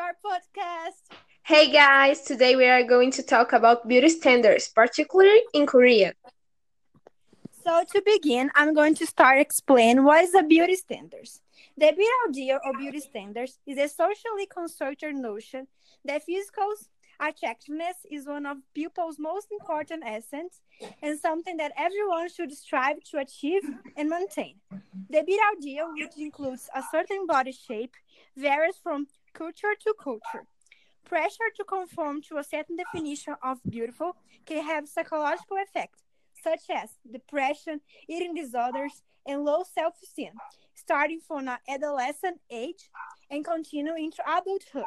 our podcast. Hey guys, today we are going to talk about beauty standards, particularly in Korea. So to begin, I'm going to start explain what is a beauty standards. The beauty ideal or beauty standards is a socially constructed notion that physical attractiveness is one of people's most important essence and something that everyone should strive to achieve and maintain. The beauty ideal, which includes a certain body shape, varies from culture to culture. Pressure to conform to a certain definition of beautiful can have psychological effects, such as depression, eating disorders, and low self esteem, starting from an adolescent age and continue into adulthood.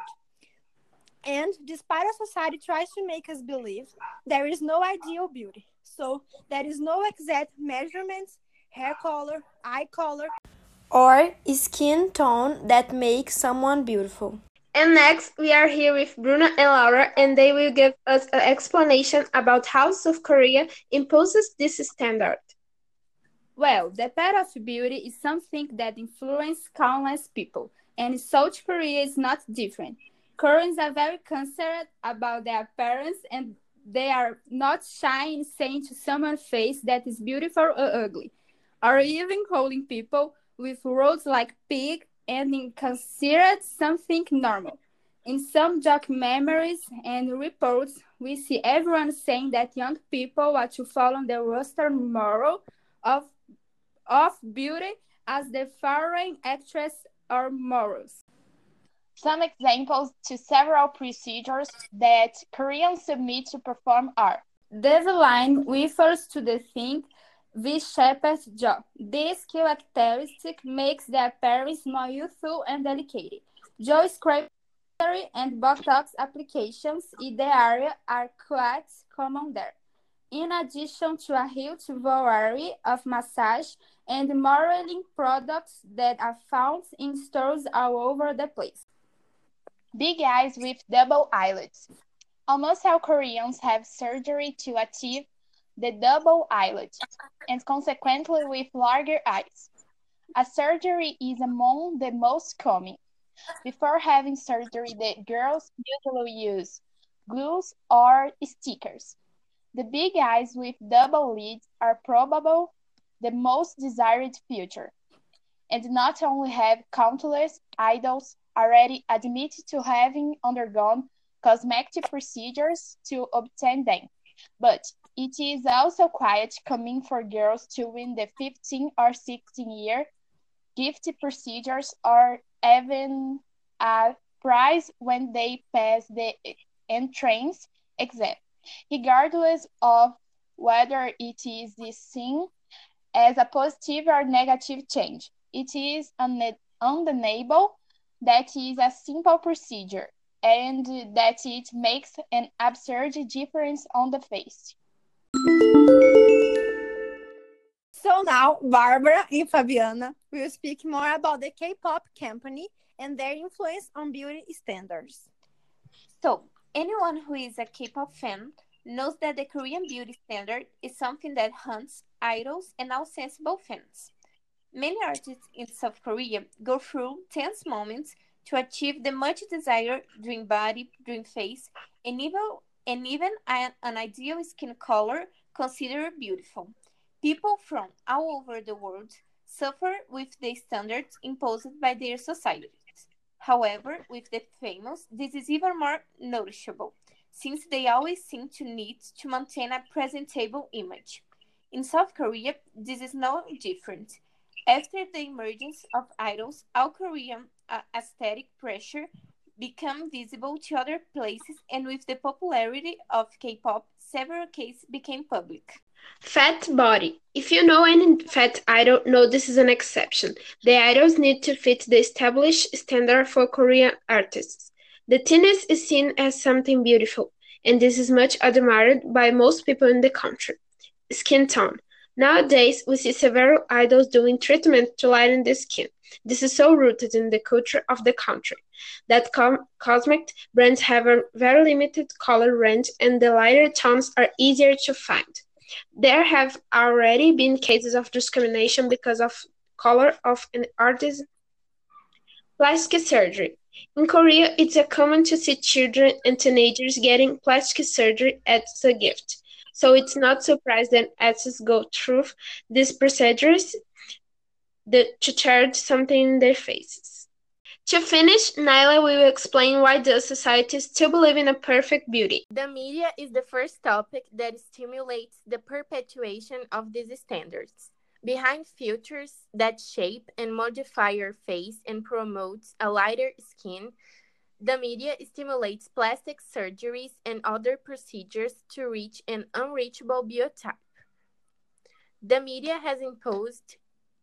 And despite our society tries to make us believe there is no ideal beauty, so there is no exact measurements, hair color, eye color, or skin tone that makes someone beautiful. And next, we are here with Bruna and Laura, and they will give us an explanation about how South Korea imposes this standard. Well, the path of beauty is something that influences countless people, and South Korea is not different. Koreans are very concerned about their appearance, and they are not shy in saying to someone's face that is beautiful or ugly, or even calling people with words like big and considered something normal. In some documentaries and reports, we see everyone saying that young people are to follow the Western moral of, of beauty as the foreign actress or morals. Some examples to several procedures that Koreans submit to perform are This line refers to the thing V-shaped jaw. This characteristic makes the appearance more youthful and delicate. Jaw scraping and Botox applications in the area are quite common there. In addition to a huge variety of massage and modeling products that are found in stores all over the place. Big eyes with double eyelids. Almost all Koreans have surgery to achieve the double eyelid, and consequently with larger eyes. A surgery is among the most common. Before having surgery, the girls usually use glues or stickers. The big eyes with double lids are probably the most desired future, and not only have countless idols already admitted to having undergone cosmetic procedures to obtain them, but it is also quite common for girls to win the 15 or 16 year gift procedures or even a prize when they pass the entrance exam, regardless of whether it is seen as a positive or negative change. It is undeniable that is a simple procedure and that it makes an absurd difference on the face. So now, Barbara and Fabiana will speak more about the K-pop company and their influence on beauty standards. So, anyone who is a K-pop fan knows that the Korean beauty standard is something that hunts idols and all sensible fans. Many artists in South Korea go through tense moments to achieve the much desired dream body, dream face, and even and even an, ideal skin color considered beautiful. People from all over the world suffer with the standards imposed by their societies. However, with the famous, this is even more noticeable, since they always seem to need to maintain a presentable image. In South Korea, this is no different. After the emergence of idols, all Korean uh, aesthetic pressure become visible to other places, and with the popularity of K pop, several cases became public. Fat body. If you know any fat idol, know this is an exception. The idols need to fit the established standard for Korean artists. The thinness is seen as something beautiful, and this is much admired by most people in the country. Skin tone. Nowadays, we see several idols doing treatment to lighten the skin. This is so rooted in the culture of the country that com- cosmetic brands have a very limited color range and the lighter tones are easier to find. There have already been cases of discrimination because of color of an artist. Plastic surgery. In Korea, it's a common to see children and teenagers getting plastic surgery as a gift. So it's not surprised that athletes go through these procedures the, to charge something in their faces. To finish, Naila will explain why does society still believe in a perfect beauty. The media is the first topic that stimulates the perpetuation of these standards. Behind filters that shape and modify your face and promotes a lighter skin, the media stimulates plastic surgeries and other procedures to reach an unreachable biotype. The media has imposed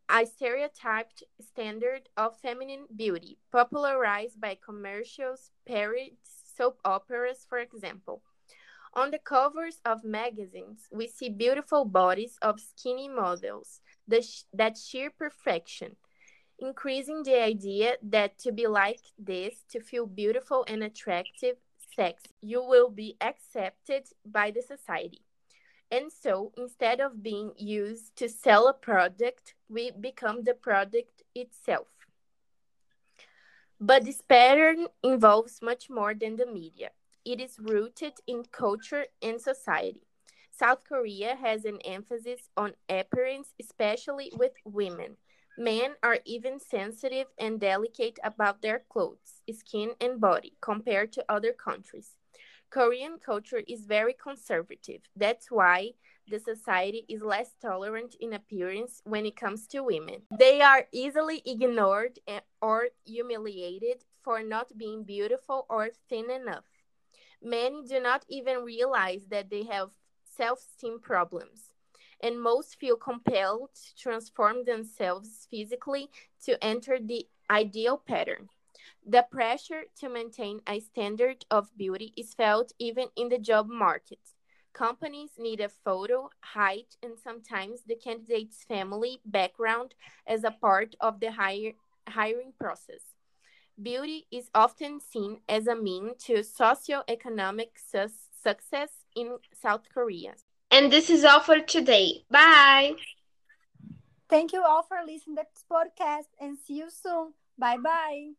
a stereotyped standard of feminine beauty, popularized by commercials, parodies, soap operas, for example. On the covers of magazines, we see beautiful bodies of skinny models, sh that sheer perfection, increasing the idea that to be like this, to feel beautiful and attractive, sex, you will be accepted by the society. And so, instead of being used to sell a product, we become the product itself. But this pattern involves much more than the media. It is rooted in culture and society. South Korea has an emphasis on appearance, especially with women. Men are even sensitive and delicate about their clothes, skin, and body compared to other countries. Korean culture is very conservative. That's why the society is less tolerant in appearance when it comes to women. They are easily ignored or humiliated for not being beautiful or thin enough. Many do not even realize that they have self esteem problems, and most feel compelled to transform themselves physically to enter the ideal pattern. The pressure to maintain a standard of beauty is felt even in the job market. Companies need a photo, height, and sometimes the candidate's family background as a part of the hire, hiring process. Beauty is often seen as a mean to socioeconomic su success in South Korea. And this is all for today. Bye. Thank you all for listening to this podcast and see you soon. Bye bye.